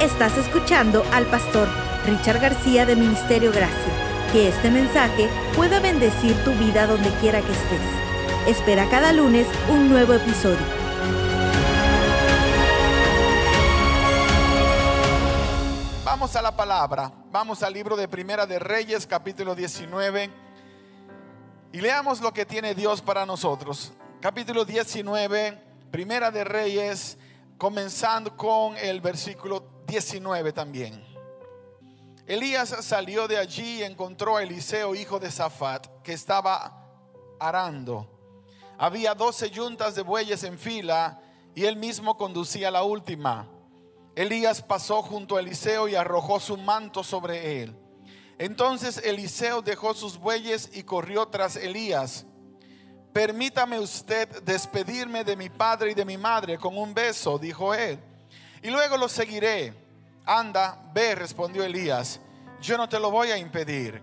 Estás escuchando al pastor Richard García de Ministerio Gracia. Que este mensaje pueda bendecir tu vida donde quiera que estés. Espera cada lunes un nuevo episodio. Vamos a la palabra. Vamos al libro de Primera de Reyes, capítulo 19. Y leamos lo que tiene Dios para nosotros. Capítulo 19, Primera de Reyes, comenzando con el versículo 19 también. Elías salió de allí y encontró a Eliseo, hijo de Safat, que estaba arando. Había doce yuntas de bueyes en fila y él mismo conducía la última. Elías pasó junto a Eliseo y arrojó su manto sobre él. Entonces Eliseo dejó sus bueyes y corrió tras Elías. Permítame usted despedirme de mi padre y de mi madre con un beso, dijo él y luego lo seguiré. Anda, ve, respondió Elías, yo no te lo voy a impedir.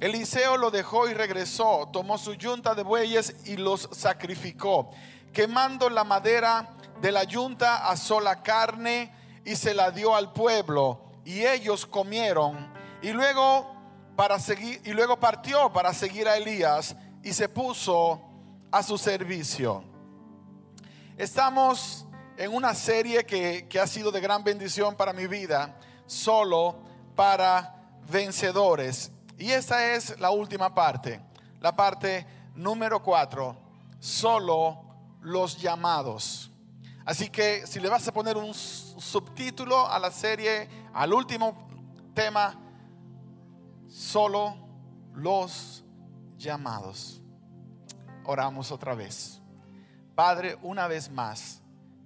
Eliseo lo dejó y regresó, tomó su yunta de bueyes y los sacrificó. Quemando la madera de la yunta, asó la carne y se la dio al pueblo, y ellos comieron. Y luego para seguir y luego partió para seguir a Elías y se puso a su servicio. Estamos en una serie que, ha sido de gran bendición para mi vida, solo para vencedores. Y esta es la última parte, la parte número cuatro, solo los llamados. Así que si le vas a poner un subtítulo a la serie, al último tema, solo los llamados. Oramos otra vez. Padre, una vez más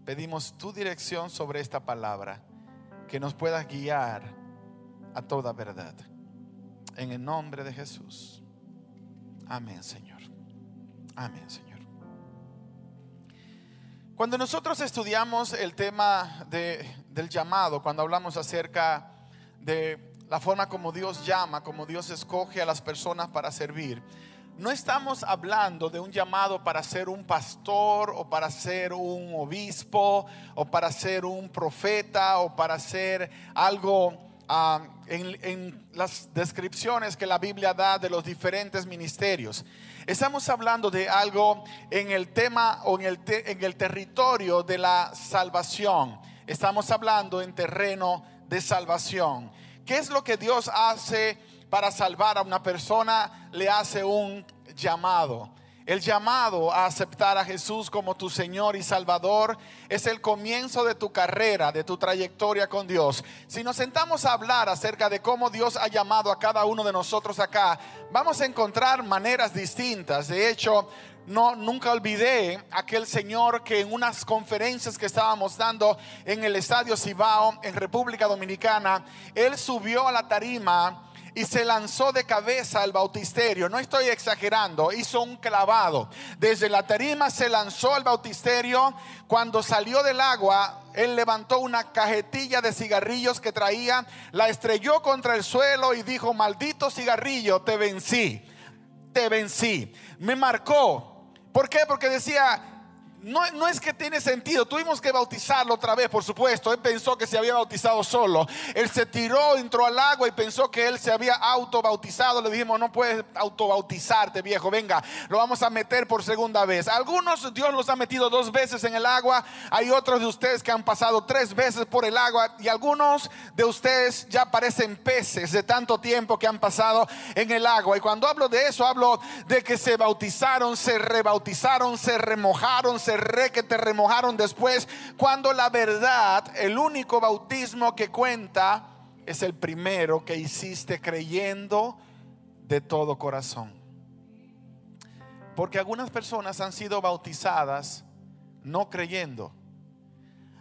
pedimos tu dirección sobre esta palabra, que nos pueda guiar a toda verdad. En el nombre de Jesús. Amén, Señor. Amén, Señor. Cuando nosotros estudiamos el tema del llamado, cuando hablamos acerca de la forma como Dios llama, como Dios escoge a las personas para servir, no estamos hablando de un llamado para ser un pastor o para ser un obispo o para ser un profeta o para ser algo ah, en, las descripciones que la Biblia da de los diferentes ministerios. Estamos hablando de algo en el tema o en el, en el territorio de la salvación. Estamos hablando en terreno de salvación. ¿Qué es lo que Dios hace? Para salvar a una persona le hace un llamado. El llamado a aceptar a Jesús como tu Señor y Salvador es el comienzo de tu carrera, de tu trayectoria con Dios. Si nos sentamos a hablar acerca de cómo Dios ha llamado a cada uno de nosotros acá, vamos a encontrar maneras distintas. De hecho, no, nunca olvidé aquel señor que en unas conferencias que estábamos dando en el Estadio Cibao, en República Dominicana, él subió a la tarima y se lanzó de cabeza al bautisterio. No estoy exagerando, hizo un clavado. Desde la tarima se lanzó al bautisterio. Cuando salió del agua, él levantó una cajetilla de cigarrillos que traía, la estrelló contra el suelo y dijo, maldito cigarrillo, te vencí, te vencí. Me marcó. ¿Por qué? Porque decía, no, es que tiene sentido. Tuvimos que bautizarlo otra vez, por supuesto. Él pensó que se había bautizado solo. Él se tiró, entró al agua y pensó que él se había autobautizado. Le dijimos, no puedes autobautizarte, viejo. Venga, lo vamos a meter por segunda vez. Algunos Dios los ha metido dos veces en el agua. Hay otros de ustedes que han pasado tres veces por el agua. Y algunos de ustedes ya parecen peces de tanto tiempo que han pasado en el agua. Y cuando hablo de eso, hablo de que se bautizaron, se rebautizaron, se remojaron, se re que te remojaron después, cuando la verdad, el único bautismo que cuenta es el primero que hiciste creyendo de todo corazón. Porque algunas personas han sido bautizadas no creyendo.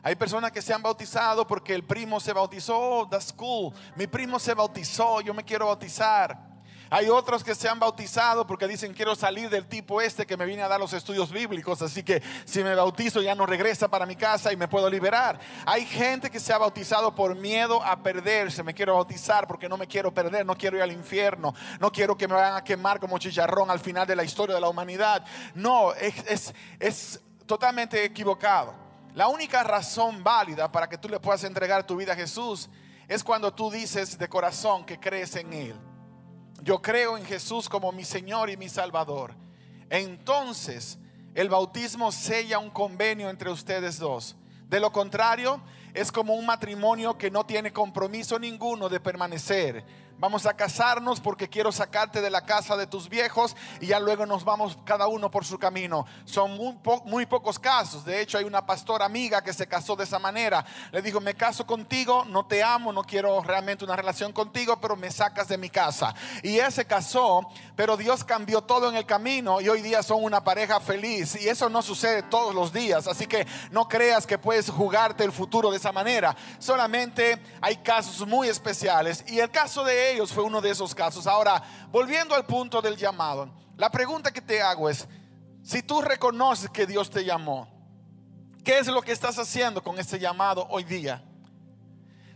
Hay personas que se han bautizado porque el primo se bautizó, oh, that's cool. Mi primo se bautizó, yo me quiero bautizar. Hay otros que se han bautizado porque dicen quiero salir del tipo este que me viene a dar los estudios bíblicos, así que si me bautizo ya no regresa para mi casa y me puedo liberar. Hay gente que se ha bautizado por miedo a perderse. Me quiero bautizar porque no me quiero perder, no quiero ir al infierno, no quiero que me vayan a quemar como chicharrón al final de la historia de la humanidad. No, es, es, es totalmente equivocado. La única razón válida para que tú le puedas entregar tu vida a Jesús es cuando tú dices de corazón que crees en Él. Yo creo en Jesús como mi Señor y mi Salvador. Entonces el bautismo sella un convenio entre ustedes dos. De lo contrario, es como un matrimonio que no tiene compromiso ninguno de permanecer Vamos a casarnos porque quiero sacarte de la casa de tus viejos y ya luego nos vamos cada uno por su camino. Son muy, pocos casos. De hecho, hay una pastora amiga que se casó de esa manera. Le dijo, me caso contigo, no te amo, no quiero realmente una relación contigo, pero me sacas de mi casa. Y él se casó, pero Dios cambió todo en el camino y hoy día son una pareja feliz. Y eso no sucede todos los días. Así que no creas que puedes jugarte el futuro de esa manera. Solamente hay casos muy especiales. Y el caso de ellos fue uno de esos casos. Ahora, volviendo al punto del llamado, la pregunta que te hago es, si tú reconoces que Dios te llamó, ¿qué es lo que estás haciendo con este llamado hoy día?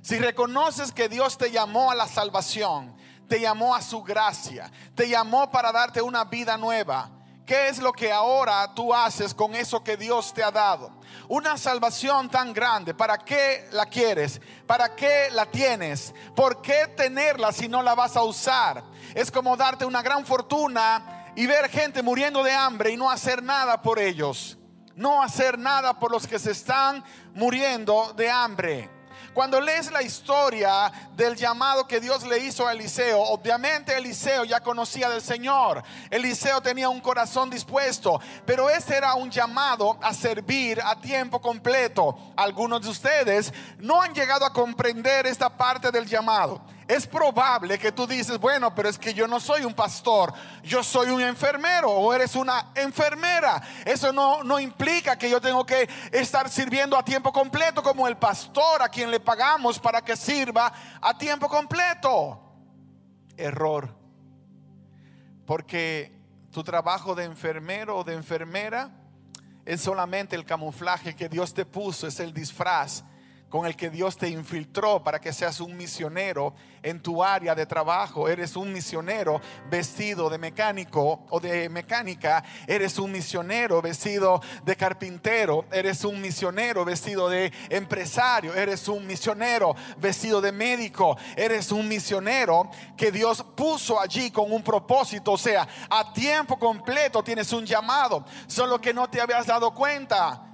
Si reconoces que Dios te llamó a la salvación, te llamó a su gracia, te llamó para darte una vida nueva, ¿Qué es lo que ahora tú haces con eso que Dios te ha dado? Una salvación tan grande, ¿para qué la quieres? ¿Para qué la tienes? ¿Por qué tenerla si no la vas a usar? Es como darte una gran fortuna y ver gente muriendo de hambre y no hacer nada por ellos. No hacer nada por los que se están muriendo de hambre. Cuando lees la historia del llamado que Dios le hizo a Eliseo, obviamente Eliseo ya conocía del Señor. Eliseo tenía un corazón dispuesto, pero ese era un llamado a servir a tiempo completo. Algunos de ustedes no han llegado a comprender esta parte del llamado es probable que tú dices, bueno, pero es que yo no soy un pastor, yo soy un enfermero o eres una enfermera. Eso no, no implica que yo tengo que estar sirviendo a tiempo completo como el pastor a quien le pagamos para que sirva a tiempo completo. Error. Porque tu trabajo de enfermero o de enfermera es solamente el camuflaje que Dios te puso, es el disfraz con el que Dios te infiltró para que seas un misionero en tu área de trabajo. Eres un misionero vestido de mecánico o de mecánica. Eres un misionero vestido de carpintero. Eres un misionero vestido de empresario. Eres un misionero vestido de médico. Eres un misionero que Dios puso allí con un propósito. O sea, a tiempo completo tienes un llamado. Solo que no te habías dado cuenta.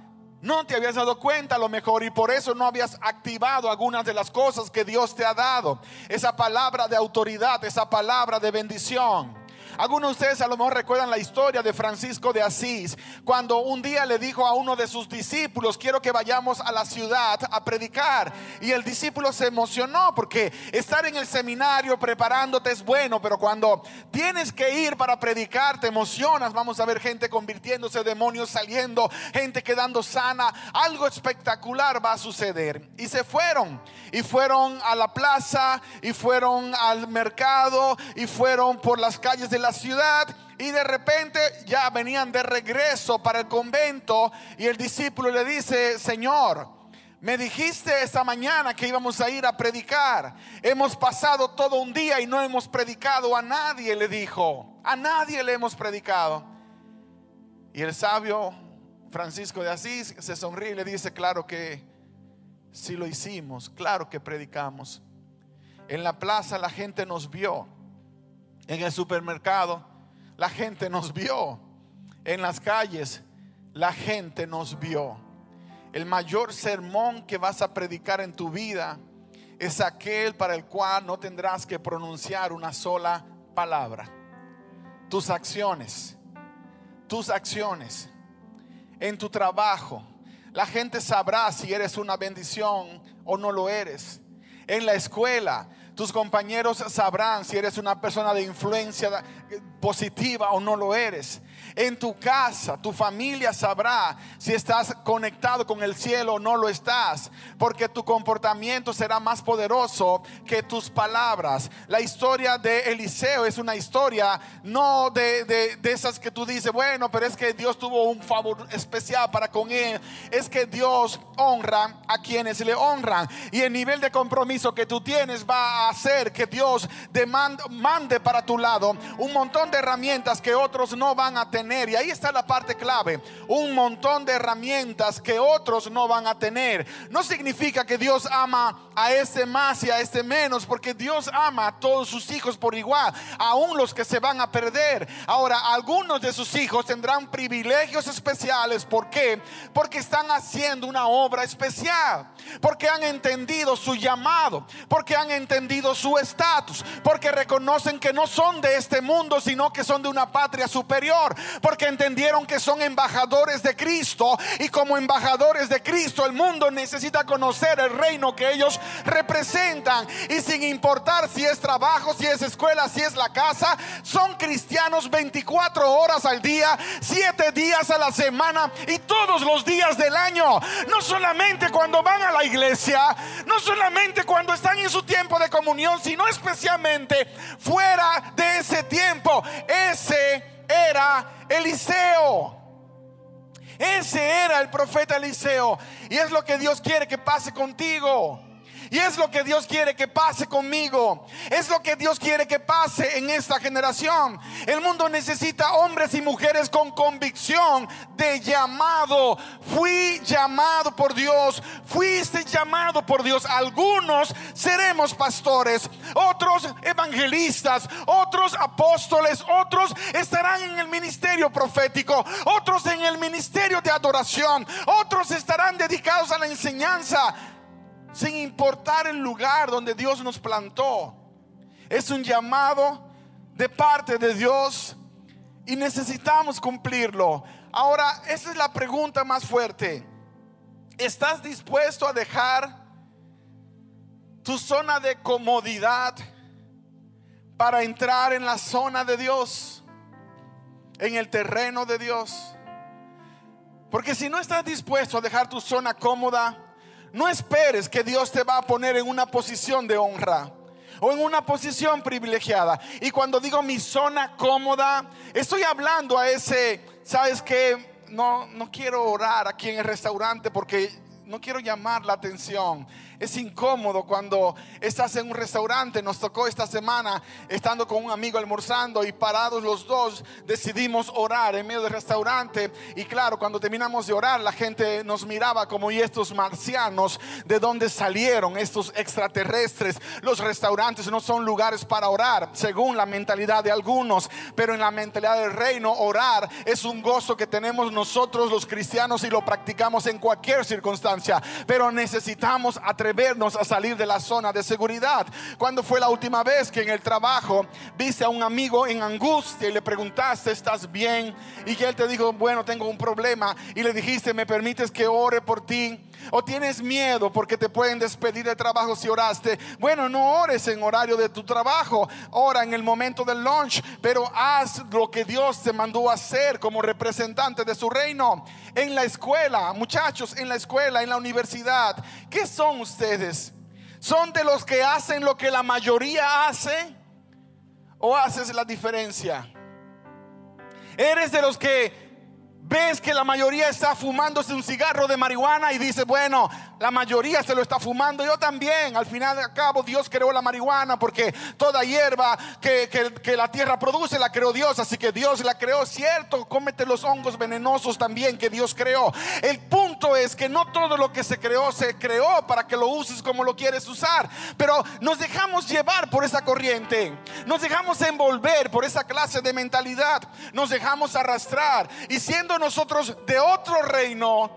No te habías dado cuenta lo mejor y por eso no habías activado algunas de las cosas que Dios te ha dado. Esa palabra de autoridad, esa palabra de bendición. Algunos de ustedes a lo mejor recuerdan la historia de Francisco de Asís, cuando un día le dijo a uno de sus discípulos, quiero que vayamos a la ciudad a predicar. Y el discípulo se emocionó porque estar en el seminario preparándote es bueno, pero cuando tienes que ir para predicar te emocionas. Vamos a ver gente convirtiéndose, demonios saliendo, gente quedando sana. Algo espectacular va a suceder. Y se fueron, y fueron a la plaza, y fueron al mercado, y fueron por las calles de la ciudad y de repente ya venían de regreso para el convento y el discípulo le dice, Señor, me dijiste esta mañana que íbamos a ir a predicar. Hemos pasado todo un día y no hemos predicado a nadie, le dijo. A nadie le hemos predicado. Y el sabio Francisco de Asís se sonríe y le dice, claro que si lo hicimos, claro que predicamos. En la plaza la gente nos vio en el supermercado, la gente nos vio. En las calles, la gente nos vio. El mayor sermón que vas a predicar en tu vida es aquel para el cual no tendrás que pronunciar una sola palabra. Tus acciones, tus acciones en tu trabajo. La gente sabrá si eres una bendición o no lo eres. En la escuela, tus compañeros sabrán si eres una persona de influencia positiva o no lo eres. En tu casa, tu familia sabrá si estás conectado con el cielo o no lo estás, porque tu comportamiento será más poderoso que tus palabras. La historia de Eliseo es una historia no de, de esas que tú dices, bueno, pero es que Dios tuvo un favor especial para con él. Es que Dios honra a quienes le honran y el nivel de compromiso que tú tienes va a hacer que Dios mande para tu lado un montón de herramientas que otros no van a tener y ahí está la parte clave, un montón de herramientas que otros no van a tener. No significa que Dios ama a este más y a este menos, porque Dios ama a todos sus hijos por igual, aún los que se van a perder. Ahora, algunos de sus hijos tendrán privilegios especiales. ¿Por qué? Porque están haciendo una obra especial, porque han entendido su llamado, porque han entendido su estatus, porque reconocen que no son de este mundo, sino que son de una patria superior, porque entendieron que son embajadores de Cristo y como embajadores de Cristo el mundo necesita conocer el reino que ellos representan y sin importar si es trabajo, si es escuela, si es la casa, son cristianos 24 horas al día, 7 días a la semana y todos los días del año, no solamente cuando van a la iglesia, no solamente cuando están en su tiempo de comunión, sino especialmente fuera de ese tiempo. Ese era Eliseo. Ese era el profeta Eliseo. Y es lo que Dios quiere que pase contigo. Y es lo que Dios quiere que pase conmigo. Es lo que Dios quiere que pase en esta generación. El mundo necesita hombres y mujeres con convicción de llamado. Fui llamado por Dios. Fuiste llamado por Dios. Algunos seremos pastores, otros evangelistas, otros apóstoles, otros estarán en el ministerio profético, otros en el ministerio de adoración, otros estarán dedicados a la enseñanza sin importar el lugar donde Dios nos plantó. Es un llamado de parte de Dios y necesitamos cumplirlo. Ahora, esa es la pregunta más fuerte. ¿Estás dispuesto a dejar tu zona de comodidad para entrar en la zona de Dios, en el terreno de Dios? Porque si no estás dispuesto a dejar tu zona cómoda, no esperes que Dios te va a poner en una posición de honra o en una posición privilegiada. Y cuando digo mi zona cómoda, estoy hablando a ese, ¿sabes que No, no quiero orar aquí en el restaurante porque no quiero llamar la atención. Es incómodo cuando estás en un restaurante. Nos tocó esta semana estando con un amigo almorzando y parados los dos decidimos orar en medio del restaurante. Y claro, cuando terminamos de orar, la gente nos miraba como y estos marcianos, ¿de dónde salieron estos extraterrestres? Los restaurantes no son lugares para orar, según la mentalidad de algunos, pero en la mentalidad del reino, orar es un gozo que tenemos nosotros los cristianos y lo practicamos en cualquier circunstancia. Pero necesitamos atrevernos vernos a salir de la zona de seguridad. Cuando fue la última vez que en el trabajo viste a un amigo en angustia y le preguntaste, ¿estás bien? Y que él te dijo, bueno, tengo un problema. Y le dijiste, ¿me permites que ore por ti? O tienes miedo porque te pueden despedir de trabajo si oraste. Bueno, no ores en horario de tu trabajo. Ora en el momento del lunch. Pero haz lo que Dios te mandó a hacer como representante de su reino. En la escuela, muchachos, en la escuela, en la universidad. ¿Qué son ustedes? ¿Son de los que hacen lo que la mayoría hace? ¿O haces la diferencia? ¿Eres de los que ves que la mayoría está fumándose un cigarro de marihuana y dice, bueno, la mayoría se lo está fumando, yo también. Al final de cabo, Dios creó la marihuana porque toda hierba que, que, la tierra produce la creó Dios. Así que Dios la creó, cierto. Cómete los hongos venenosos también que Dios creó. El punto es que no todo lo que se creó se creó para que lo uses como lo quieres usar. Pero nos dejamos llevar por esa corriente. Nos dejamos envolver por esa clase de mentalidad. Nos dejamos arrastrar. Y siendo nosotros de otro reino,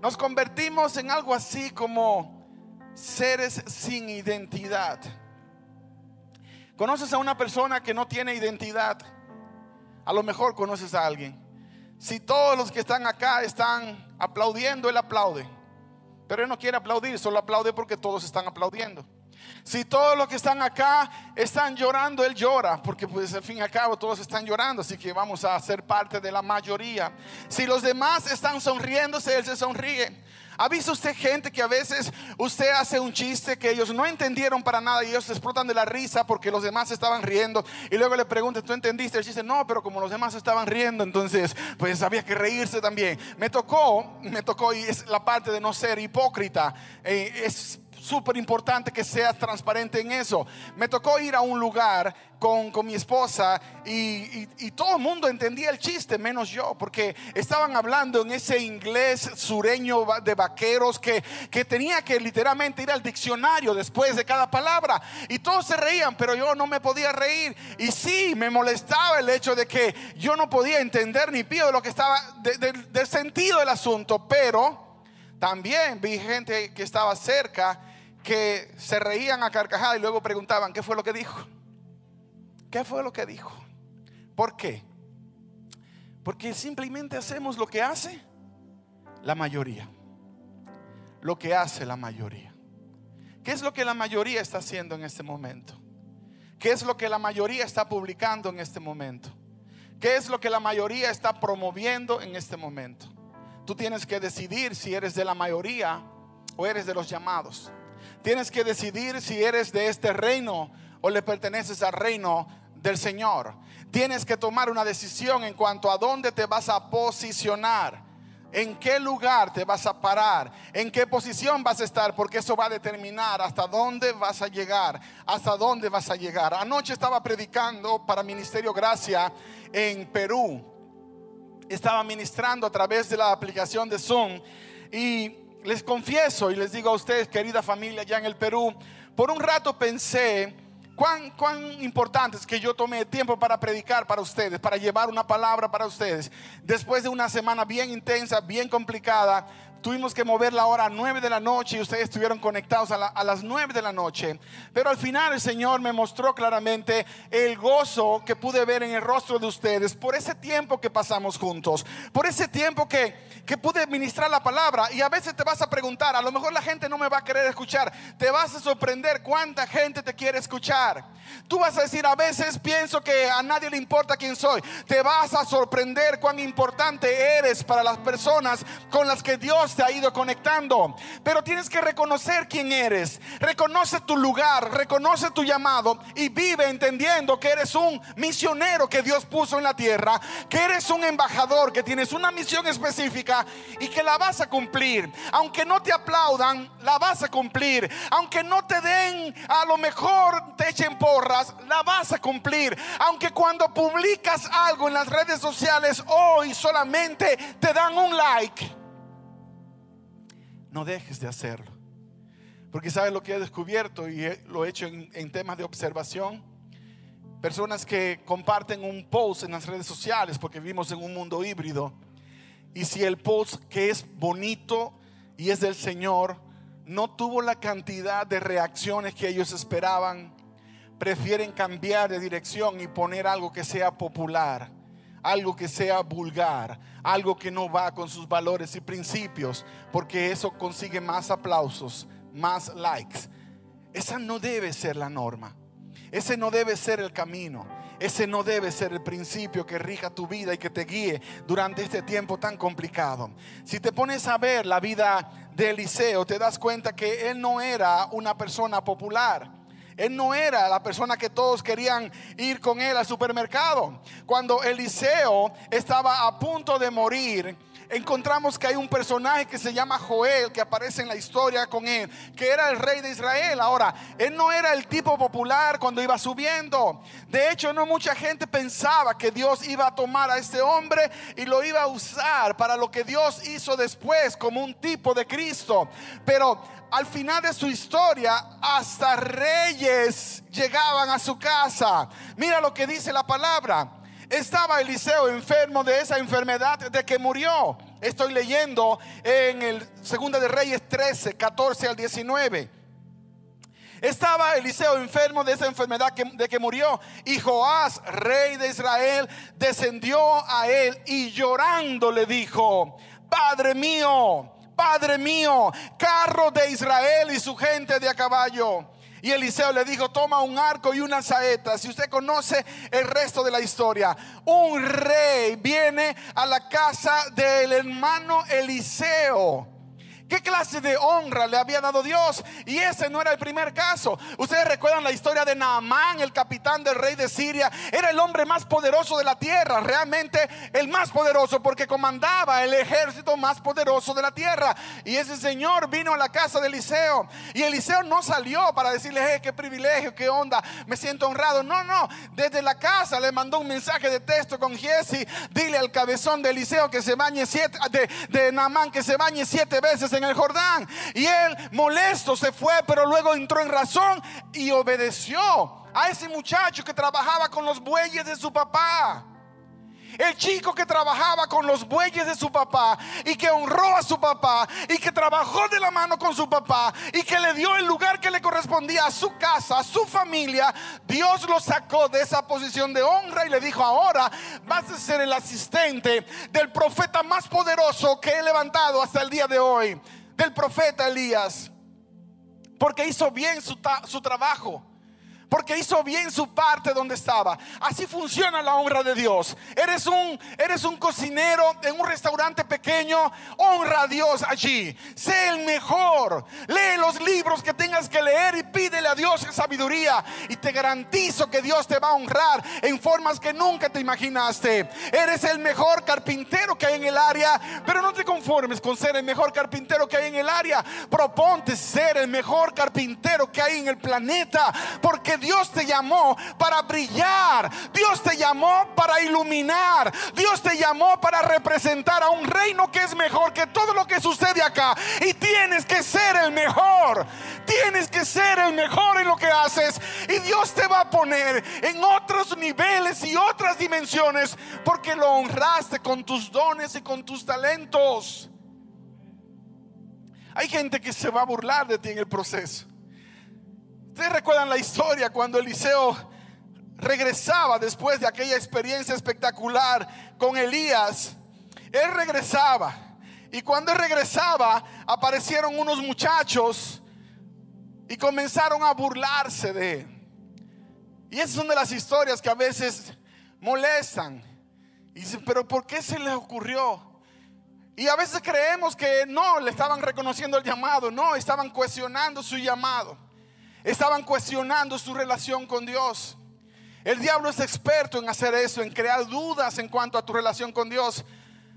nos convertimos en algo así como seres sin identidad. ¿Conoces a una persona que no tiene identidad? A lo mejor conoces a alguien. Si todos los que están acá están aplaudiendo, él aplaude. Pero él no quiere aplaudir, solo aplaude porque todos están aplaudiendo. Si todos los que están acá están llorando, Él llora, porque pues al fin y al cabo todos están llorando, así que vamos a ser parte de la mayoría. Si los demás están sonriéndose, Él se sonríe. ¿Ha visto usted gente que a veces usted hace un chiste que ellos no entendieron para nada y ellos se explotan de la risa porque los demás estaban riendo y luego le preguntan, ¿tú entendiste el chiste? No, pero como los demás estaban riendo, entonces pues había que reírse también. Me tocó, me tocó y es la parte de no ser hipócrita. Eh, es súper importante que seas transparente en eso. Me tocó ir a un lugar con, mi esposa y, todo el mundo entendía el chiste, menos yo, porque estaban hablando en ese inglés sureño de vaqueros que, que tenía que literalmente ir al diccionario después de cada palabra. Y todos se reían, pero yo no me podía reír. Y sí, me molestaba el hecho de que yo no podía entender ni pío de lo que estaba, del sentido del asunto, pero también vi gente que estaba cerca que se reían a carcajadas y luego preguntaban, ¿qué fue lo que dijo? ¿Qué fue lo que dijo? ¿Por qué? Porque simplemente hacemos lo que hace la mayoría. Lo que hace la mayoría. ¿Qué es lo que la mayoría está haciendo en este momento? ¿Qué es lo que la mayoría está publicando en este momento? ¿Qué es lo que la mayoría está promoviendo en este momento? Tú tienes que decidir si eres de la mayoría o eres de los llamados. Tienes que decidir si eres de este reino o le perteneces al reino del Señor. Tienes que tomar una decisión en cuanto a dónde te vas a posicionar. En qué lugar te vas a parar, en qué posición vas a estar, porque eso va a determinar hasta dónde vas a llegar, hasta dónde vas a llegar. Anoche estaba predicando para Ministerio Gracia en Perú estaba ministrando a través de la aplicación de Zoom y les confieso y les digo a ustedes, querida familia, ya en el Perú, por un rato pensé cuán, cuán importante es que yo tome tiempo para predicar para ustedes, para llevar una palabra para ustedes. Después de una semana bien intensa, bien complicada, tuvimos que mover la hora a 9 de la noche y ustedes estuvieron conectados a, a, las 9 de la noche. Pero al final el Señor me mostró claramente el gozo que pude ver en el rostro de ustedes por ese tiempo que pasamos juntos, por ese tiempo que, que pude ministrar la palabra. Y a veces te vas a preguntar, a lo mejor la gente no me va a querer escuchar, te vas a sorprender cuánta gente te quiere escuchar. Tú vas a decir, a veces pienso que a nadie le importa quién soy. Te vas a sorprender cuán importante eres para las personas con las que Dios te ha ido conectando. Pero tienes que reconocer quién eres. Reconoce tu lugar, reconoce tu llamado y vive entendiendo que eres un misionero que Dios puso en la tierra, que eres un embajador, que tienes una misión específica y que la vas a cumplir. Aunque no te aplaudan, la vas a cumplir. Aunque no te den, a lo mejor te echen porras, la vas a cumplir. Aunque cuando publicas algo en las redes sociales hoy solamente te dan un like no dejes de hacerlo. Porque sabes lo que he descubierto y lo he hecho en, temas de observación. Personas que comparten un post en las redes sociales porque vivimos en un mundo híbrido. Y si el post que es bonito y es del Señor no tuvo la cantidad de reacciones que ellos esperaban, prefieren cambiar de dirección y poner algo que sea popular algo que sea vulgar, algo que no va con sus valores y principios, porque eso consigue más aplausos, más likes. Esa no debe ser la norma. Ese no debe ser el camino. Ese no debe ser el principio que rija tu vida y que te guíe durante este tiempo tan complicado. Si te pones a ver la vida de Eliseo, te das cuenta que él no era una persona popular. Él no era la persona que todos querían ir con él al supermercado. Cuando Eliseo estaba a punto de morir, encontramos que hay un personaje que se llama Joel, que aparece en la historia con él, que era el rey de Israel. Ahora, él no era el tipo popular cuando iba subiendo. De hecho, no mucha gente pensaba que Dios iba a tomar a este hombre y lo iba a usar para lo que Dios hizo después como un tipo de Cristo. Pero al final de su historia, hasta reyes llegaban a su casa. Mira lo que dice la palabra. Estaba Eliseo enfermo de esa enfermedad de que murió. Estoy leyendo en el Segunda de Reyes 13, 14 al 19. Estaba Eliseo enfermo de esa enfermedad de que murió. Y Joás, rey de Israel, descendió a él y llorando le dijo, Padre mío, Padre mío, carro de Israel y su gente de a caballo. Y Eliseo le dijo, toma un arco y una saeta. Si usted conoce el resto de la historia, un rey viene a la casa del hermano Eliseo ¿Qué clase de honra le había dado Dios? Y ese no era el primer caso. Ustedes recuerdan la historia de Naamán, el capitán del rey de Siria. Era el hombre más poderoso de la tierra, realmente el más poderoso porque comandaba el ejército más poderoso de la tierra. Y ese señor vino a la casa de Eliseo. Y Eliseo no salió para decirle, qué privilegio, qué onda, me siento honrado. No, no, desde la casa le mandó un mensaje de texto con Jesse. Dile al cabezón de Eliseo que se bañe siete, de, de que se bañe siete veces en el Jordán. Y él molesto se fue, pero luego entró en razón y obedeció a ese muchacho que trabajaba con los bueyes de su papá. El chico que trabajaba con los bueyes de su papá y que honró a su papá y que trabajó de la mano con su papá y que le dio el lugar que le correspondía a su casa, a su familia, Dios lo sacó de esa posición de honra y le dijo, ahora vas a ser el asistente del profeta más poderoso que he levantado hasta el día de hoy del profeta Elías. Porque hizo bien su, trabajo porque hizo bien su parte donde estaba. Así funciona la honra de Dios. Eres un, eres un cocinero en un restaurante pequeño, honra a Dios allí. Sé el mejor. Lee los libros que tengas que leer y pídele a Dios sabiduría. Y te garantizo que Dios te va a honrar en formas que nunca te imaginaste. Eres el mejor carpintero que hay en el área, pero no te conformes con ser el mejor carpintero que hay en el área. Proponte ser el mejor carpintero que hay en el planeta, porque Dios te llamó para brillar. Dios te llamó para iluminar. Dios te llamó para representar a un reino que es mejor que todo lo que sucede acá. Y tienes que ser el mejor. Tienes que ser el mejor en lo que haces. Y Dios te va a poner en otros niveles y otras dimensiones porque lo honraste con tus dones y con tus talentos. Hay gente que se va a burlar de ti en el proceso. Ustedes recuerdan la historia cuando Eliseo regresaba después de aquella experiencia espectacular con Elías. Él regresaba. Y cuando él regresaba, aparecieron unos muchachos y comenzaron a burlarse de él. Y esas son de las historias que a veces molestan. Y dicen, pero ¿por qué se les ocurrió? Y a veces creemos que no, le estaban reconociendo el llamado, no, estaban cuestionando su llamado estaban cuestionando su relación con Dios. El diablo es experto en hacer eso, en crear dudas en cuanto a tu relación con Dios.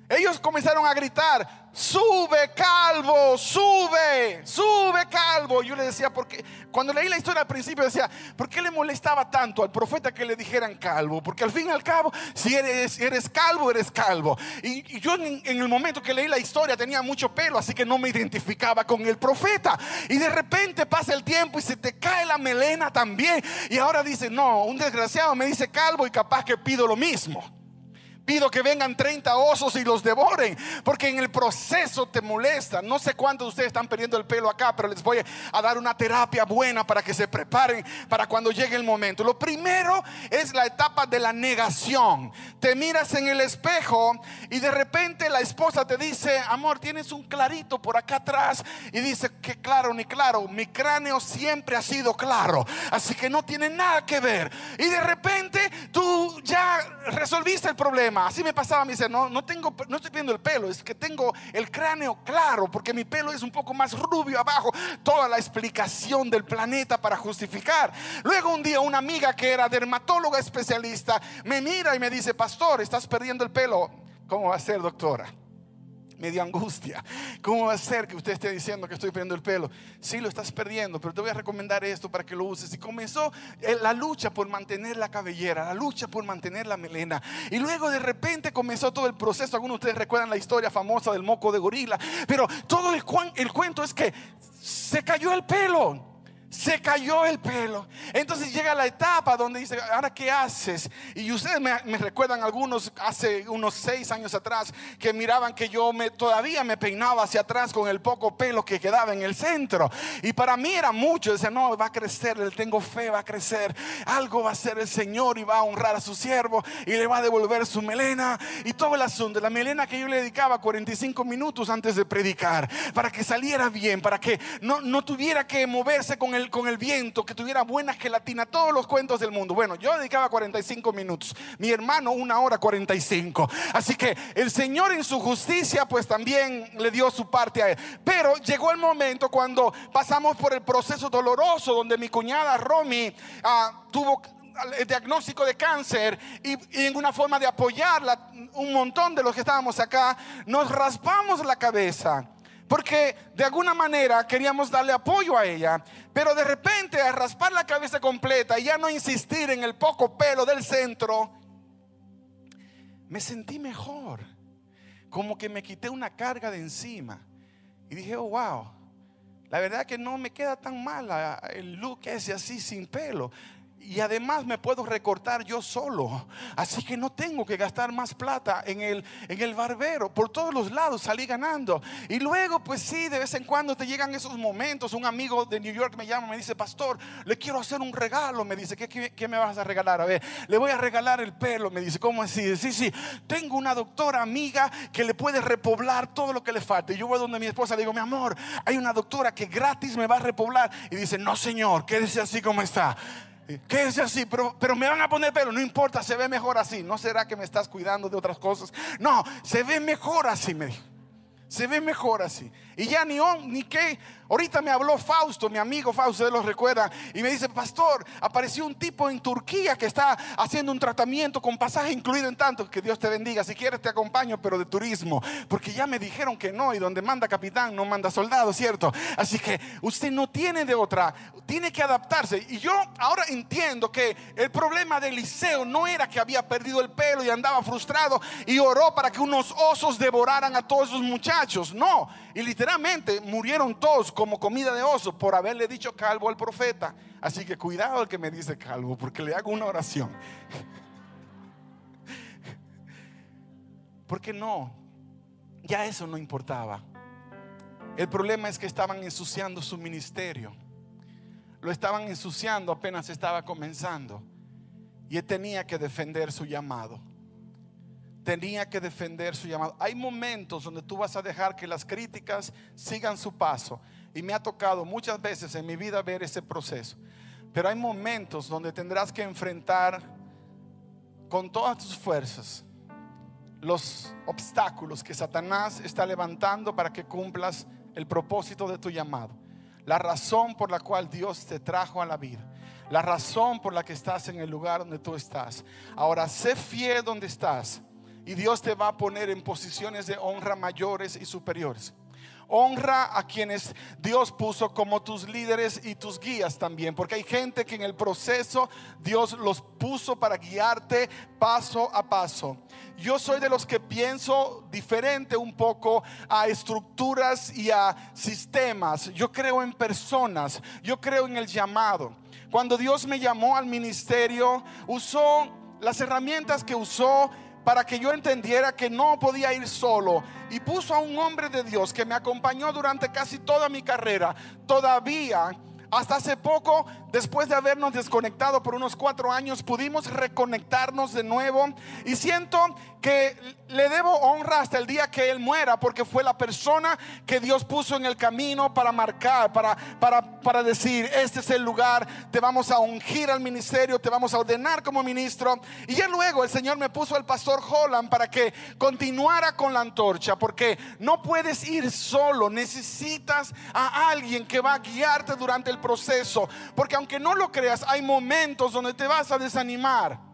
Ellos comenzaron a gritar, sube calvo, sube, sube calvo. Yo le decía, porque cuando leí la historia al principio decía, ¿por qué le molestaba tanto al profeta que le dijeran calvo? Porque al fin y al cabo, si eres, eres calvo, eres calvo. Y, yo en, en, el momento que leí la historia tenía mucho pelo, así que no me identificaba con el profeta. Y de repente pasa el tiempo y se te cae la melena también. Y ahora dice, no, un desgraciado me dice calvo y capaz que pido lo mismo. Pido que vengan 30 osos y los devoren, porque en el proceso te molesta. No sé cuántos de ustedes están perdiendo el pelo acá, pero les voy a dar una terapia buena para que se preparen para cuando llegue el momento. Lo primero es la etapa de la negación. Te miras en el espejo y de repente la esposa te dice, amor, tienes un clarito por acá atrás. Y dice, que claro ni claro, mi cráneo siempre ha sido claro, así que no tiene nada que ver. Y de repente tú ya resolviste el problema Así me pasaba, me dice, no, no tengo, no estoy viendo el pelo, es que tengo el cráneo claro, porque mi pelo es un poco más rubio abajo. Toda la explicación del planeta para justificar. Luego un día una amiga que era dermatóloga especialista me mira y me dice, pastor, estás perdiendo el pelo. ¿Cómo va a ser, doctora? Me dio angustia. ¿Cómo va a ser que usted esté diciendo que estoy perdiendo el pelo? Sí, lo estás perdiendo, pero te voy a recomendar esto para que lo uses. Y comenzó eh, la lucha por mantener la cabellera, la lucha por mantener la melena. Y luego de repente comenzó todo el proceso. Algunos de ustedes recuerdan la historia famosa del moco de gorila. Pero todo el, el cuento es que se cayó el pelo se cayó el pelo. Entonces llega la etapa donde dice, ahora qué haces? Y ustedes me, recuerdan algunos hace unos seis años atrás que miraban que yo me, todavía me peinaba hacia atrás con el poco pelo que quedaba en el centro. Y para mí era mucho. Decía, no, va a crecer, tengo fe, va a crecer. Algo va a hacer el Señor y va a honrar a su siervo y le va a devolver su melena. Y todo el asunto, la melena que yo le dedicaba 45 minutos antes de predicar, para que saliera bien, para que no, no tuviera que moverse con el el, con el viento, que tuviera buena gelatina, todos los cuentos del mundo. Bueno, yo dedicaba 45 minutos, mi hermano una hora 45. Así que el Señor en su justicia pues también le dio su parte a él. Pero llegó el momento cuando pasamos por el proceso doloroso donde mi cuñada Romy ah, tuvo el diagnóstico de cáncer y, y, en una forma de apoyarla, un montón de los que estábamos acá, nos raspamos la cabeza. Porque de alguna manera queríamos darle apoyo a ella. Pero de repente a raspar la cabeza completa y ya no insistir en el poco pelo del centro, me sentí mejor. Como que me quité una carga de encima. Y dije, oh, wow. La verdad que no me queda tan mal el look ese así sin pelo y además me puedo recortar yo solo. Así que no tengo que gastar más plata en el, en el barbero. Por todos los lados salí ganando. Y luego, pues sí, de vez en cuando te llegan esos momentos. Un amigo de New York me llama, me dice, pastor, le quiero hacer un regalo. Me dice, ¿qué, qué, me vas a regalar? A ver, le voy a regalar el pelo. Me dice, ¿cómo así? Sí, sí, tengo una doctora amiga que le puede repoblar todo lo que le falte. Y yo voy donde mi esposa le digo, mi amor, hay una doctora que gratis me va a repoblar. Y dice, no, señor, quédese así como está. Quédese así, pero, pero me van a poner pelo. No importa, se ve mejor así. ¿No será que me estás cuidando de otras cosas? No, se ve mejor así, me dijo. Se ve mejor así. Y ya ni, ni qué. Ahorita me habló Fausto, mi amigo Fausto, ustedes lo recuerdan. Y me dice, pastor, apareció un tipo en Turquía que está haciendo un tratamiento con pasaje incluido en tanto. Que Dios te bendiga. Si quieres te acompaño, pero de turismo. Porque ya me dijeron que no. Y donde manda capitán, no manda soldado, ¿cierto? Así que usted no tiene de otra. Tiene que adaptarse. Y yo ahora entiendo que el problema de Eliseo no era que había perdido el pelo y andaba frustrado y oró para que unos osos devoraran a todos esos muchachos. No. Y literalmente murieron todos como comida de oso por haberle dicho calvo al profeta. Así que cuidado el que me dice calvo, porque le hago una oración. Porque no, ya eso no importaba. El problema es que estaban ensuciando su ministerio. Lo estaban ensuciando apenas estaba comenzando. Y él tenía que defender su llamado tenía que defender su llamado. Hay momentos donde tú vas a dejar que las críticas sigan su paso. Y me ha tocado muchas veces en mi vida ver ese proceso. Pero hay momentos donde tendrás que enfrentar con todas tus fuerzas los obstáculos que Satanás está levantando para que cumplas el propósito de tu llamado. La razón por la cual Dios te trajo a la vida. La razón por la que estás en el lugar donde tú estás. Ahora, sé fiel donde estás y Dios te va a poner en posiciones de honra mayores y superiores. Honra a quienes Dios puso como tus líderes y tus guías también, porque hay gente que en el proceso Dios los puso para guiarte paso a paso. Yo soy de los que pienso diferente un poco a estructuras y a sistemas. Yo creo en personas, yo creo en el llamado. Cuando Dios me llamó al ministerio, usó las herramientas que usó para que yo entendiera que no podía ir solo. Y puso a un hombre de Dios que me acompañó durante casi toda mi carrera. Todavía hasta hace poco, después de habernos desconectado por unos cuatro años, pudimos reconectarnos de nuevo. Y siento que le debo honra hasta el día que Él muera, porque fue la persona que Dios puso en el camino para marcar, para, para, para decir, este es el lugar, te vamos a ungir al ministerio, te vamos a ordenar como ministro. Y ya luego el Señor me puso al pastor Holland para que continuara con la antorcha, porque no puedes ir solo, necesitas a alguien que va a guiarte durante el proceso. Porque aunque no lo creas, hay momentos donde te vas a desanimar.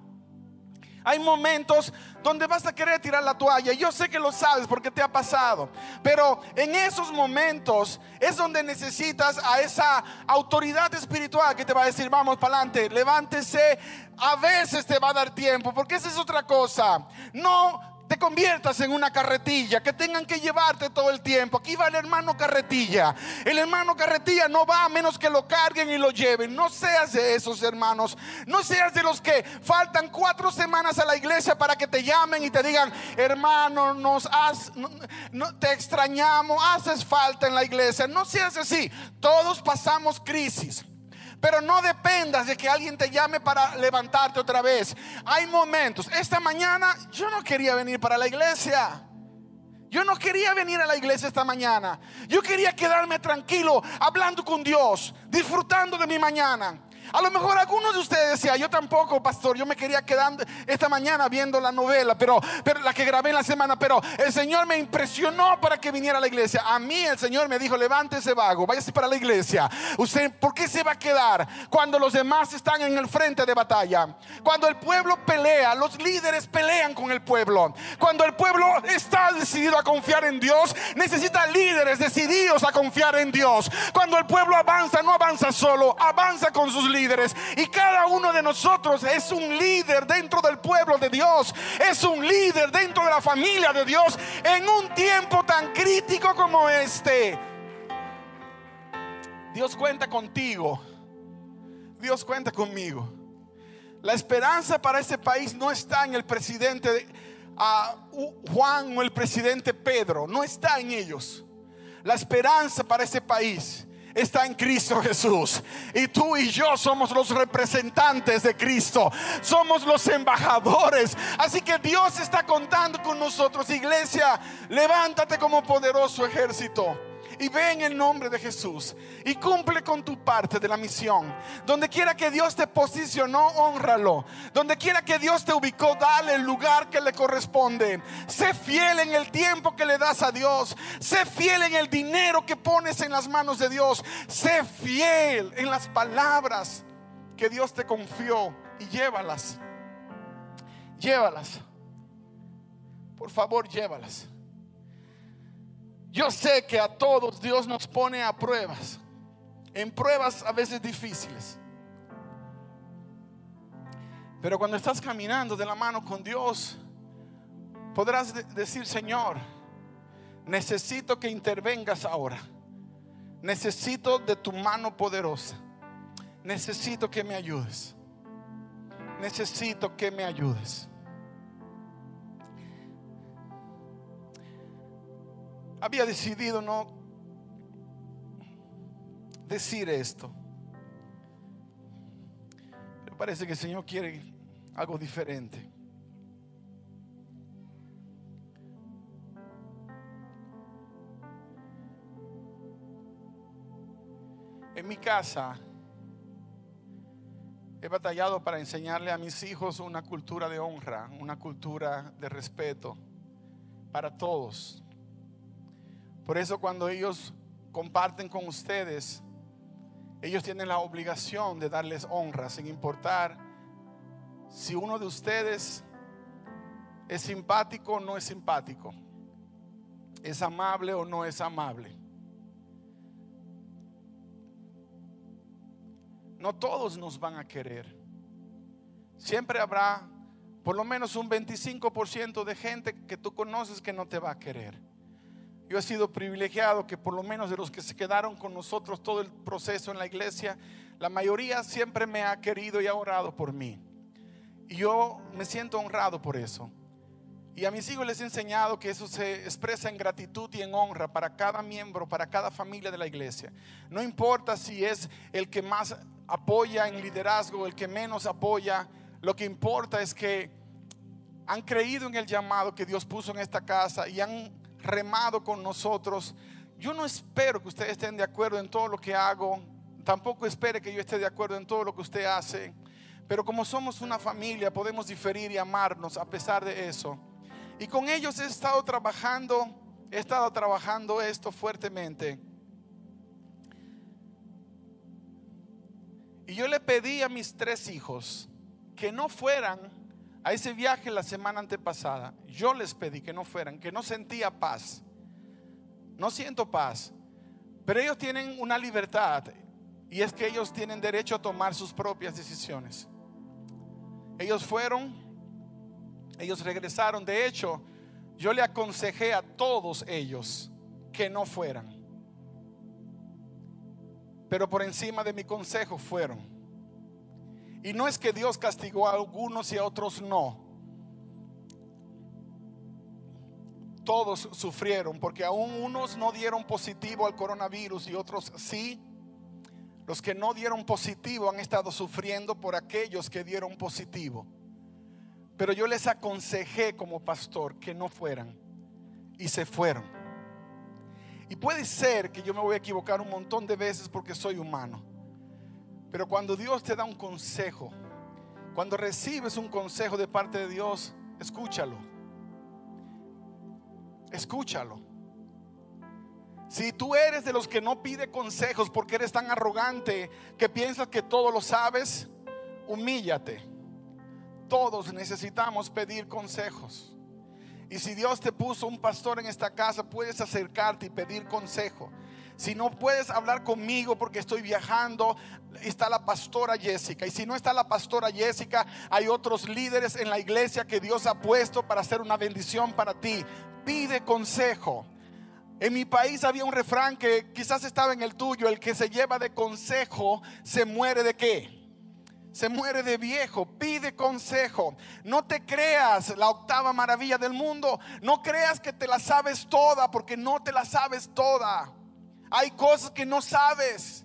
Hay momentos donde vas a querer tirar la toalla. Yo sé que lo sabes porque te ha pasado. Pero en esos momentos es donde necesitas a esa autoridad espiritual que te va a decir, vamos para adelante, levántese. A veces te va a dar tiempo, porque esa es otra cosa. No te conviertas en una carretilla, que tengan que llevarte todo el tiempo. Aquí va el hermano carretilla. El hermano carretilla no va a menos que lo carguen y lo lleven. No seas de esos hermanos. No seas de los que faltan cuatro semanas a la iglesia para que te llamen y te digan, hermano, nos has, te extrañamos, haces falta en la iglesia. No seas así. Todos pasamos crisis. Pero no dependas de que alguien te llame para levantarte otra vez. Hay momentos. Esta mañana yo no quería venir para la iglesia. Yo no quería venir a la iglesia esta mañana. Yo quería quedarme tranquilo, hablando con Dios, disfrutando de mi mañana. A lo mejor algunos de ustedes decían, yo tampoco, pastor, yo me quería quedar esta mañana viendo la novela, pero, pero la que grabé en la semana, pero el Señor me impresionó para que viniera a la iglesia. A mí el Señor me dijo, levántese vago, váyase para la iglesia. Usted, ¿por qué se va a quedar cuando los demás están en el frente de batalla? Cuando el pueblo pelea, los líderes pelean con el pueblo. Cuando el pueblo está decidido a confiar en Dios, necesita líderes decididos a confiar en Dios. Cuando el pueblo avanza, no avanza solo, avanza con sus líderes y cada uno de nosotros es un líder dentro del pueblo de Dios. Es un líder dentro de la familia de Dios en un tiempo tan crítico como este. Dios cuenta contigo. Dios cuenta conmigo. La esperanza para este país no está en el presidente Juan o el presidente Pedro. No está en ellos. La esperanza para este país está en Cristo Jesús. Y tú y yo somos los representantes de Cristo. Somos los embajadores. Así que Dios está contando con nosotros. Iglesia, levántate como poderoso ejército y ve en el nombre de Jesús y cumple con tu parte de la misión. Donde quiera que Dios te posicionó, honralo. Donde quiera que Dios te ubicó, dale el lugar que le corresponde. Sé fiel en el tiempo que le das a Dios. Sé fiel en el dinero que pones en las manos de Dios. Sé fiel en las palabras que Dios te confió y llévalas. Llévalas. Por favor, llévalas. Yo sé que a todos Dios nos pone a pruebas, en pruebas a veces difíciles. Pero cuando estás caminando de la mano con Dios, podrás decir, Señor, necesito que intervengas ahora. Necesito de tu mano poderosa. Necesito que me ayudes. Necesito que me ayudes. Había decidido no decir esto. Pero parece que el Señor quiere algo diferente. En mi casa he batallado para enseñarle a mis hijos una cultura de honra, una cultura de respeto para todos. Por eso cuando ellos comparten con ustedes, ellos tienen la obligación de darles honra, sin importar si uno de ustedes es simpático o no es simpático, es amable o no es amable. No todos nos van a querer. Siempre habrá por lo menos un 25% de gente que tú conoces que no te va a querer. Yo he sido privilegiado que por lo menos de los que se quedaron con nosotros todo el proceso en la iglesia, la mayoría siempre me ha querido y ha orado por mí. Y yo me siento honrado por eso. Y a mis hijos les he enseñado que eso se expresa en gratitud y en honra para cada miembro, para cada familia de la iglesia. No importa si es el que más apoya en liderazgo, el que menos apoya, lo que importa es que han creído en el llamado que Dios puso en esta casa y han remado con nosotros. Yo no espero que ustedes estén de acuerdo en todo lo que hago, tampoco espere que yo esté de acuerdo en todo lo que usted hace, pero como somos una familia podemos diferir y amarnos a pesar de eso. Y con ellos he estado trabajando, he estado trabajando esto fuertemente. Y yo le pedí a mis tres hijos que no fueran a ese viaje la semana antepasada, yo les pedí que no fueran, que no sentía paz. No siento paz, pero ellos tienen una libertad y es que ellos tienen derecho a tomar sus propias decisiones. Ellos fueron, ellos regresaron. De hecho, yo le aconsejé a todos ellos que no fueran. Pero por encima de mi consejo fueron. Y no es que Dios castigó a algunos y a otros no. Todos sufrieron porque aún unos no dieron positivo al coronavirus y otros sí. Los que no dieron positivo han estado sufriendo por aquellos que dieron positivo. Pero yo les aconsejé como pastor que no fueran. y se fueron. Y puede ser que yo me voy a equivocar un montón de veces porque soy humano. Pero cuando Dios te da un consejo, cuando recibes un consejo de parte de Dios, escúchalo. Escúchalo. Si tú eres de los que no pide consejos porque eres tan arrogante que piensas que todo lo sabes, humíllate. Todos necesitamos pedir consejos. Y si Dios te puso un pastor en esta casa, puedes acercarte y pedir consejo. Si no puedes hablar conmigo porque estoy viajando, está la pastora Jessica. Y si no está la pastora Jessica, hay otros líderes en la iglesia que Dios ha puesto para hacer una bendición para ti. Pide consejo. En mi país había un refrán que quizás estaba en el tuyo, el que se lleva de consejo se muere de qué? se muere de viejo, pide consejo. No te creas la octava maravilla del mundo. No creas que te la sabes toda, porque no te la sabes toda. Hay cosas que no sabes.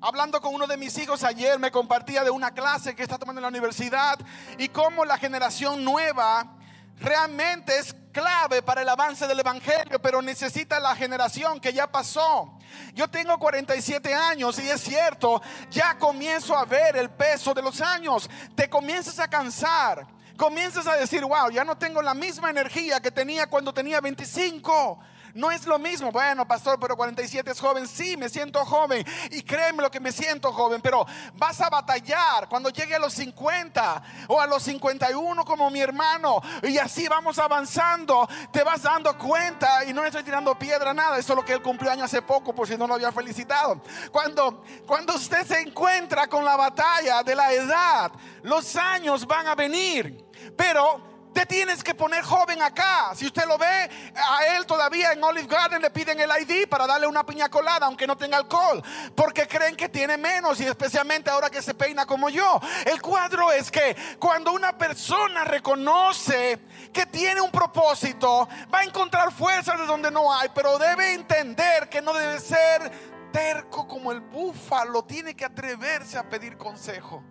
Hablando con uno de mis hijos ayer, me compartía de una clase que está tomando en la universidad y cómo la generación nueva realmente es clave para el avance del Evangelio, pero necesita la generación que ya pasó. Yo tengo 47 años y es cierto, ya comienzo a ver el peso de los años. Te comienzas a cansar. Comienzas a decir, wow, ya no tengo la misma energía que tenía cuando tenía 25. No es lo mismo. Bueno, pastor, pero 47 es joven. Sí, me siento joven. Y créeme lo que me siento joven. Pero vas a batallar cuando llegue a los 50 o a los 51 como mi hermano. Y así vamos avanzando. Te vas dando cuenta. Y no estoy tirando piedra nada. Eso es lo que él cumplió año hace poco, por si no lo había felicitado. Cuando, cuando usted se encuentra con la batalla de la edad, los años van a venir. Pero te tienes que poner joven acá. Si usted lo ve, a él todavía en Olive Garden le piden el ID para darle una piña colada, aunque no tenga alcohol, porque creen que tiene menos y especialmente ahora que se peina como yo. El cuadro es que cuando una persona reconoce que tiene un propósito, va a encontrar fuerzas de donde no hay, pero debe entender que no debe ser terco como el búfalo, tiene que atreverse a pedir consejo.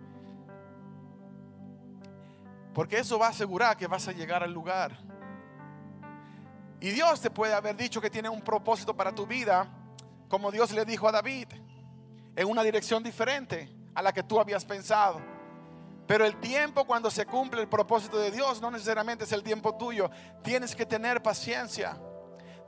Porque eso va a asegurar que vas a llegar al lugar. Y Dios te puede haber dicho que tiene un propósito para tu vida, como Dios le dijo a David, en una dirección diferente a la que tú habías pensado. Pero el tiempo cuando se cumple el propósito de Dios no necesariamente es el tiempo tuyo. Tienes que tener paciencia.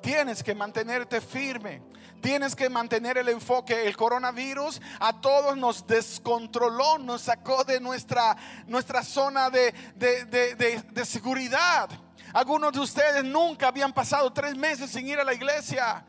Tienes que mantenerte firme. Tienes que mantener el enfoque. El coronavirus a todos nos descontroló, nos sacó de nuestra, nuestra zona de, de seguridad. Algunos de ustedes nunca habían pasado tres meses sin ir a la iglesia.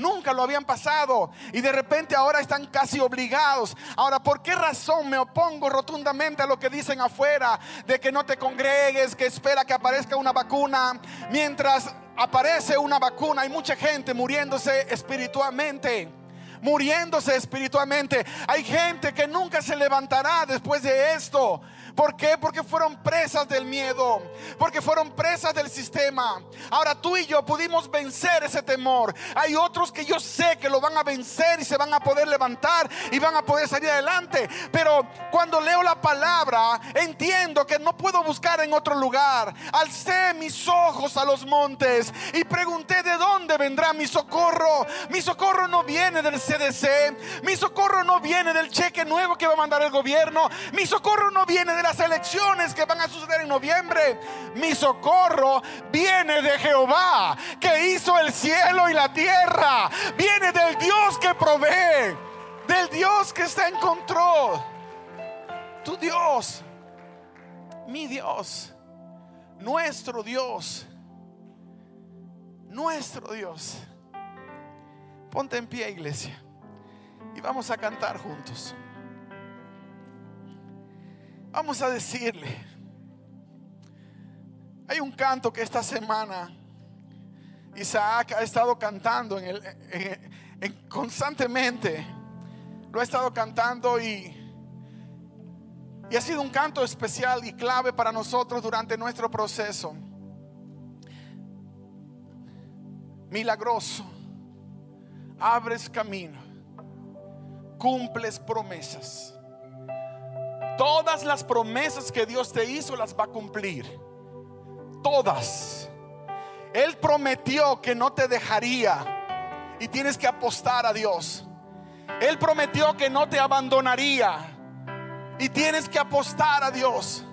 Nunca lo habían pasado y de repente ahora están casi obligados. Ahora, ¿por qué razón me opongo rotundamente a lo que dicen afuera de que no te congregues, que espera que aparezca una vacuna? Mientras aparece una vacuna, hay mucha gente muriéndose espiritualmente muriéndose espiritualmente. Hay gente que nunca se levantará después de esto. ¿Por qué? Porque fueron presas del miedo, porque fueron presas del sistema. Ahora tú y yo pudimos vencer ese temor. Hay otros que yo sé que lo van a vencer y se van a poder levantar y van a poder salir adelante. Pero cuando leo la palabra, entiendo que no puedo buscar en otro lugar. Alcé mis ojos a los montes y pregunté de dónde vendrá mi socorro. Mi socorro no viene del CDC, mi socorro no viene del cheque nuevo que va a mandar el gobierno, mi socorro no viene de la elecciones que van a suceder en noviembre. Mi socorro viene de Jehová, que hizo el cielo y la tierra. Viene del Dios que provee, del Dios que está en control. Tu Dios, mi Dios, nuestro Dios, nuestro Dios. Ponte en pie, iglesia, y vamos a cantar juntos. Vamos a decirle. Hay un canto que esta semana Isaac ha estado cantando en el, constantemente. Lo ha estado cantando y, y ha sido un canto especial y clave para nosotros durante nuestro proceso. Milagroso. Abres camino. Cumples promesas Todas las promesas que Dios te hizo las va a cumplir. Todas. Él prometió que no te dejaría y tienes que apostar a Dios. Él prometió que no te abandonaría y tienes que apostar a Dios.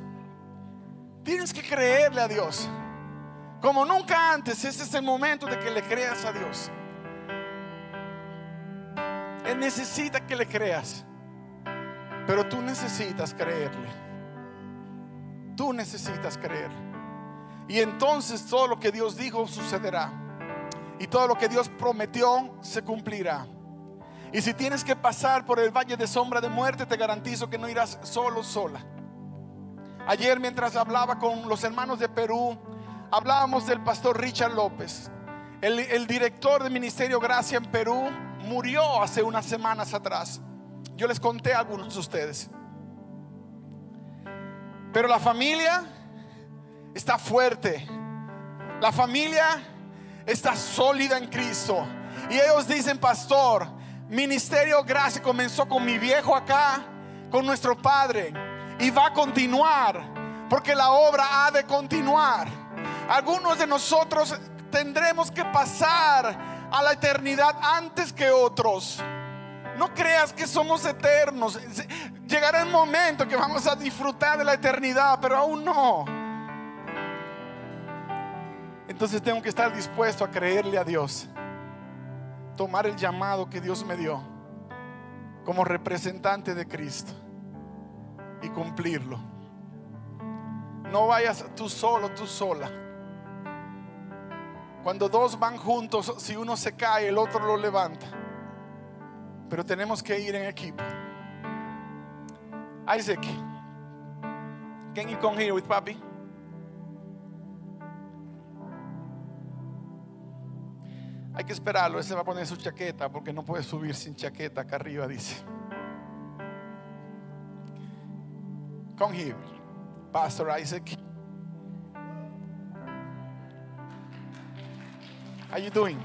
Tienes que creerle a Dios. Como nunca antes, ese es el momento de que le creas a Dios. Él necesita que le creas. Pero tú necesitas creerle. Tú necesitas creer. Y entonces todo lo que Dios dijo sucederá. Y todo lo que Dios prometió se cumplirá. Y si tienes que pasar por el valle de sombra de muerte, te garantizo que no irás solo, sola. Ayer mientras hablaba con los hermanos de Perú, hablábamos del pastor Richard López. El, director del Ministerio Gracia en Perú murió hace unas semanas atrás. Yo les conté a algunos de ustedes. Pero la familia está fuerte. La familia está sólida en Cristo. Y ellos dicen, pastor, ministerio gracia comenzó con mi viejo acá, con nuestro padre. Y va a continuar, porque la obra ha de continuar. Algunos de nosotros tendremos que pasar a la eternidad antes que otros. No creas que somos eternos. Llegará el momento que vamos a disfrutar de la eternidad, pero aún no. Entonces tengo que estar dispuesto a creerle a Dios. Tomar el llamado que Dios me dio como representante de Cristo y cumplirlo. No vayas tú solo, tú sola. Cuando dos van juntos, si uno se cae, el otro lo levanta. Pero tenemos que ir en equipo. Isaac, can you come here with papi? Hay que esperarlo, ese va a poner su chaqueta porque no puede subir sin chaqueta acá arriba, dice. Come here, Pastor Isaac. How you doing?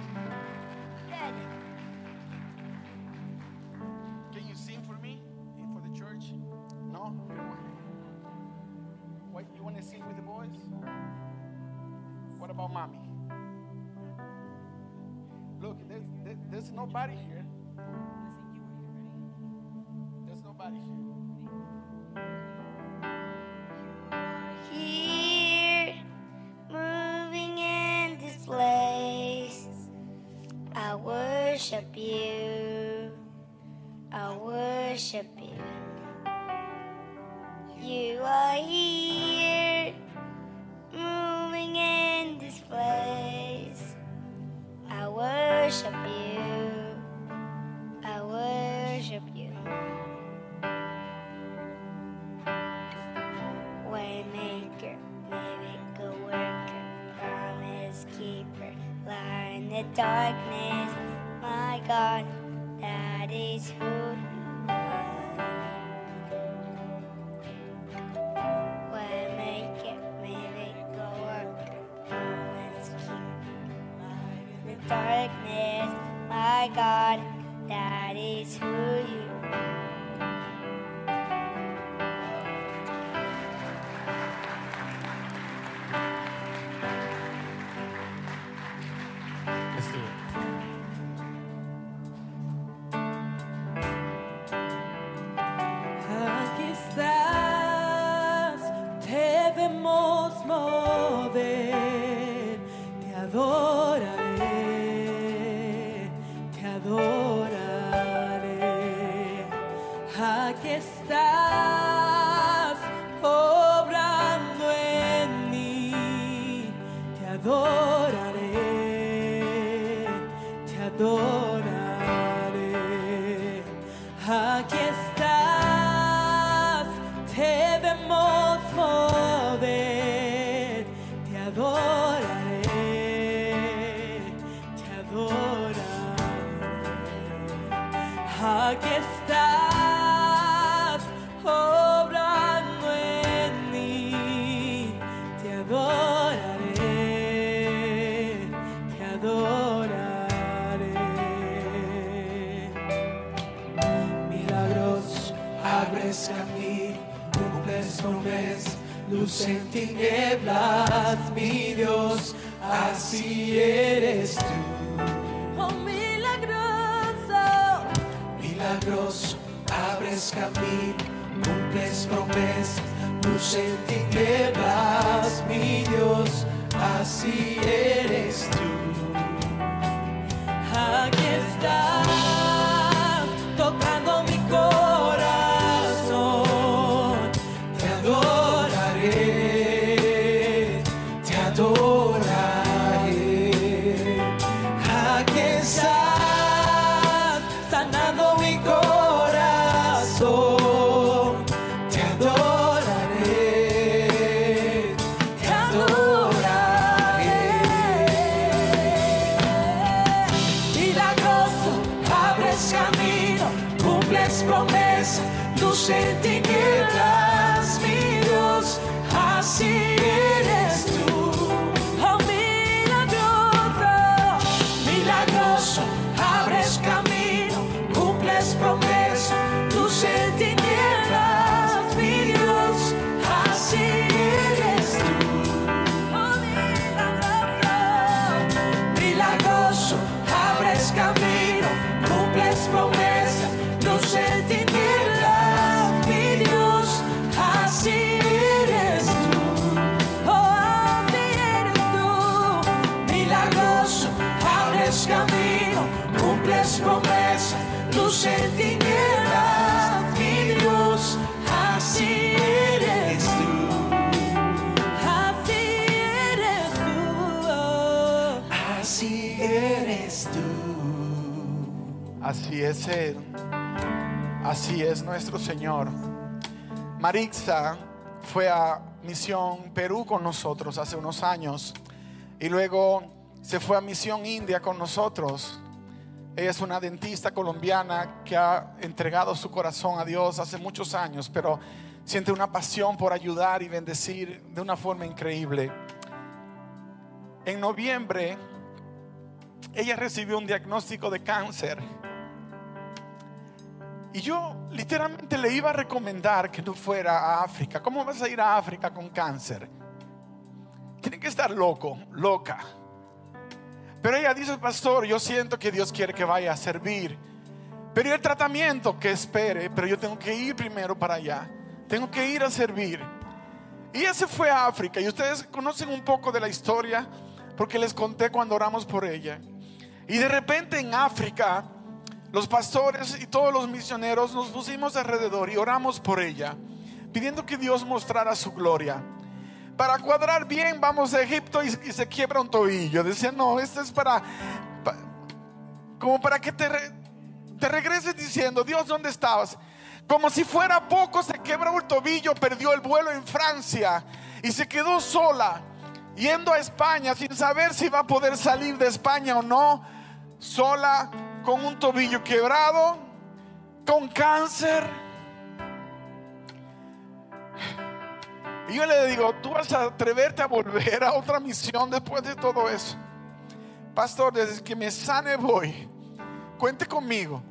My God, that is who you are. Abres camino, cumples promesas, luz en tinieblas, mi Dios, así eres tú. Aquí estás Así eres tú. Así es Él. Así es nuestro Señor. Marixa fue a Misión Perú con nosotros hace unos años y luego se fue a Misión India con nosotros. Ella es una dentista colombiana que ha entregado su corazón a Dios hace muchos años, pero siente una pasión por ayudar y bendecir de una forma increíble. En noviembre, ella recibió un diagnóstico de cáncer. Y yo literalmente le iba a recomendar que no fuera a África. ¿Cómo vas a ir a África con cáncer? Tiene que estar loco, loca. Pero ella dice, pastor, yo siento que Dios quiere que vaya a servir. Pero ¿y el tratamiento que espere, pero yo tengo que ir primero para allá. Tengo que ir a servir. Y ella se fue a África. Y ustedes conocen un poco de la historia porque les conté cuando oramos por ella. Y de repente en África, los pastores y todos los misioneros nos pusimos alrededor y oramos por ella, pidiendo que Dios mostrara su gloria. Para cuadrar bien, vamos a Egipto y, se quiebra un tobillo. Decía, no, esto es para, pa- como para que te, re- te regreses diciendo, Dios, ¿dónde estabas? Como si fuera poco, se quebró el tobillo, perdió el vuelo en Francia y se quedó sola, yendo a España sin saber si va a poder salir de España o no, sola, con un tobillo quebrado, con cáncer. Y yo le digo, tú vas a atreverte a volver a otra misión después de todo eso. Pastor, desde que me sane voy. Cuente conmigo.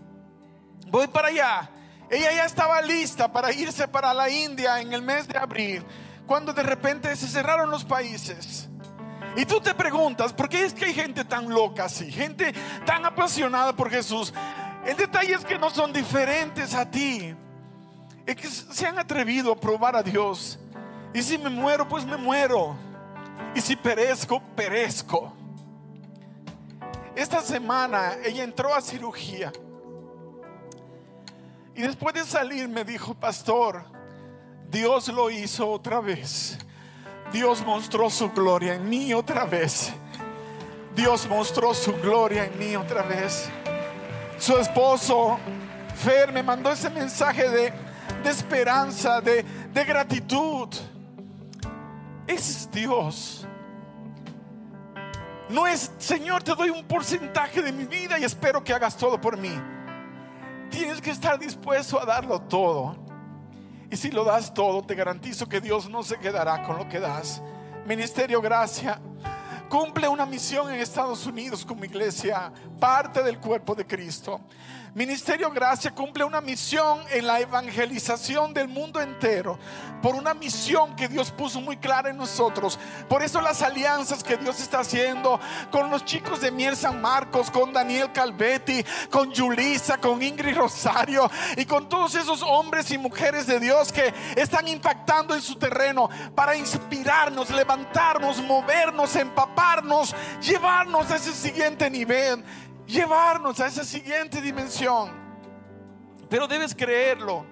Voy para allá. Ella ya estaba lista para irse para la India en el mes de abril, cuando de repente se cerraron los países. Y tú te preguntas, ¿por qué es que hay gente tan loca así? Gente tan apasionada por Jesús. El detalle es que no son diferentes a ti. Es que se han atrevido a probar a Dios. Y si me muero, pues me muero. Y si perezco, perezco. Esta semana ella entró a cirugía. Y después de salir me dijo, pastor, Dios lo hizo otra vez. Dios mostró su gloria en mí otra vez. Dios mostró su gloria en mí otra vez. Su esposo, Fer, me mandó ese mensaje de, de esperanza, de, de gratitud. Ese es Dios. No es, Señor, te doy un porcentaje de mi vida y espero que hagas todo por mí. Tienes que estar dispuesto a darlo todo. Y si lo das todo, te garantizo que Dios no se quedará con lo que das. Ministerio Gracia, cumple una misión en Estados Unidos como iglesia, parte del cuerpo de Cristo. Ministerio Gracia cumple una misión en la evangelización del mundo entero, por una misión que Dios puso muy clara en nosotros. Por eso las alianzas que Dios está haciendo con los chicos de Miel San Marcos, con Daniel Calvetti, con Yulisa, con Ingrid Rosario y con todos esos hombres y mujeres de Dios que están impactando en su terreno para inspirarnos, levantarnos, movernos, empaparnos, llevarnos a ese siguiente nivel llevarnos a esa siguiente dimensión. Pero debes creerlo.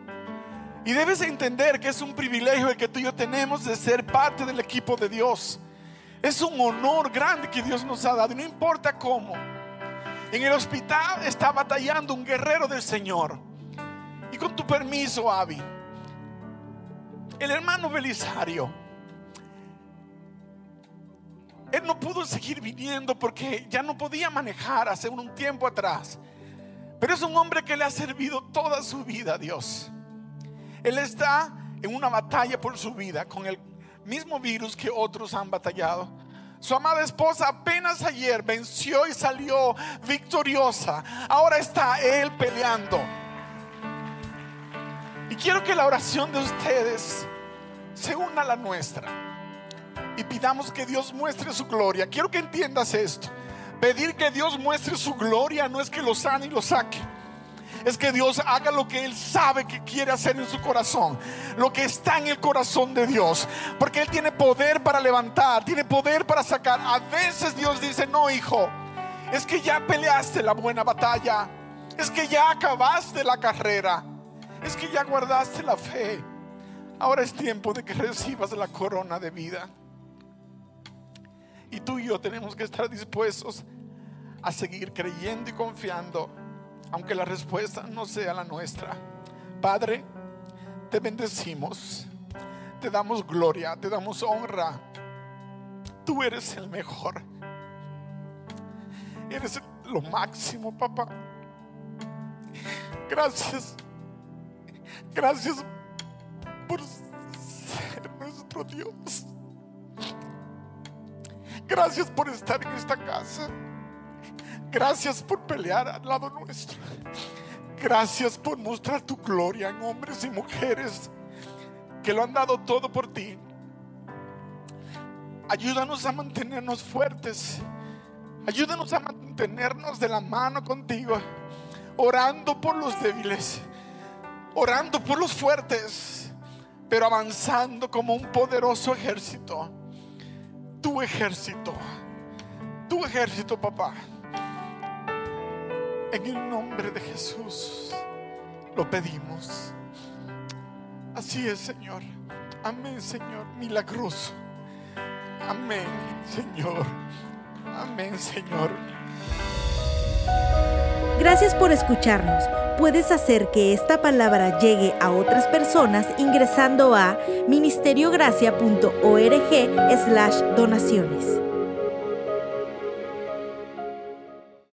Y debes entender que es un privilegio el que tú y yo tenemos de ser parte del equipo de Dios. Es un honor grande que Dios nos ha dado. Y no importa cómo. En el hospital está batallando un guerrero del Señor. Y con tu permiso, Avi. El hermano Belisario él no pudo seguir viniendo porque ya no podía manejar hace un tiempo atrás. Pero es un hombre que le ha servido toda su vida a Dios. Él está en una batalla por su vida con el mismo virus que otros han batallado. Su amada esposa apenas ayer venció y salió victoriosa. Ahora está él peleando. Y quiero que la oración de ustedes se una a la nuestra y pidamos que Dios muestre su gloria. Quiero que entiendas esto. Pedir que Dios muestre su gloria no es que lo sane y lo saque. Es que Dios haga lo que Él sabe que quiere hacer en su corazón. Lo que está en el corazón de Dios. Porque Él tiene poder para levantar, tiene poder para sacar. A veces Dios dice, no hijo, es que ya peleaste la buena batalla. Es que ya acabaste la carrera. Es que ya guardaste la fe. Ahora es tiempo de que recibas la corona de vida. Y tú y yo tenemos que estar dispuestos a seguir creyendo y confiando, aunque la respuesta no sea la nuestra. Padre, te bendecimos, te damos gloria, te damos honra. Tú eres el mejor. Eres lo máximo, papá. Gracias. Gracias por ser nuestro Dios. Gracias por estar en esta casa. Gracias por pelear al lado nuestro. Gracias por mostrar tu gloria en hombres y mujeres que lo han dado todo por ti. Ayúdanos a mantenernos fuertes. Ayúdanos a mantenernos de la mano contigo. Orando por los débiles. Orando por los fuertes. Pero avanzando como un poderoso ejército tu ejército, tu ejército, papá. En el nombre de Jesús lo pedimos. Así es, Señor. Amén, Señor. Milagroso. Amén, Señor. Amén, Señor. Gracias por escucharnos. Puedes hacer que esta palabra llegue a otras personas ingresando a ministeriogracia.org slash donaciones.